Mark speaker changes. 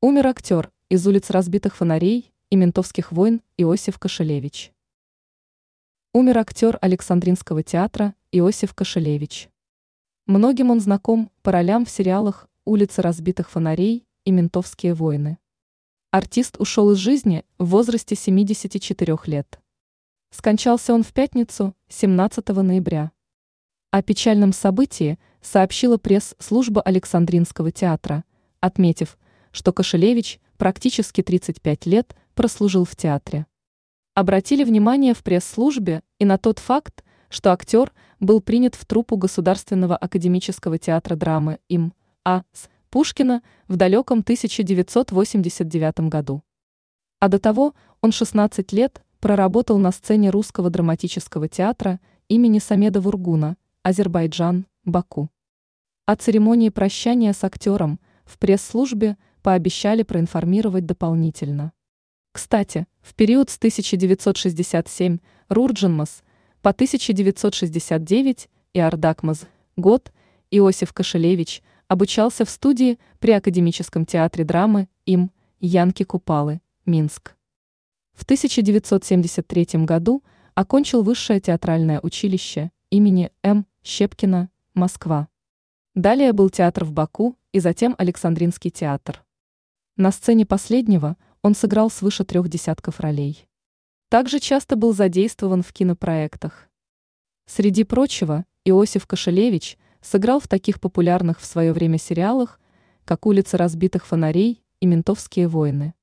Speaker 1: Умер актер из улиц разбитых фонарей и ментовских войн Иосиф Кошелевич. Умер актер Александринского театра Иосиф Кошелевич. Многим он знаком по ролям в сериалах «Улицы разбитых фонарей» и «Ментовские войны». Артист ушел из жизни в возрасте 74 лет. Скончался он в пятницу, 17 ноября. О печальном событии сообщила пресс-служба Александринского театра, отметив, что Кошелевич практически 35 лет прослужил в театре. Обратили внимание в пресс-службе и на тот факт, что актер был принят в труппу Государственного академического театра драмы им А. С. Пушкина в далеком 1989 году. А до того он 16 лет проработал на сцене Русского драматического театра имени Самеда Вургуна, Азербайджан, Баку. О церемонии прощания с актером в пресс-службе пообещали проинформировать дополнительно. Кстати, в период с 1967 Рурджинмас по 1969 и Ардакмаз год Иосиф Кошелевич обучался в студии при Академическом театре драмы им Янки Купалы, Минск. В 1973 году окончил Высшее театральное училище имени М. Щепкина, Москва. Далее был театр в Баку и затем Александринский театр. На сцене последнего он сыграл свыше трех десятков ролей. Также часто был задействован в кинопроектах. Среди прочего, Иосиф Кошелевич сыграл в таких популярных в свое время сериалах, как «Улица разбитых фонарей» и «Ментовские войны».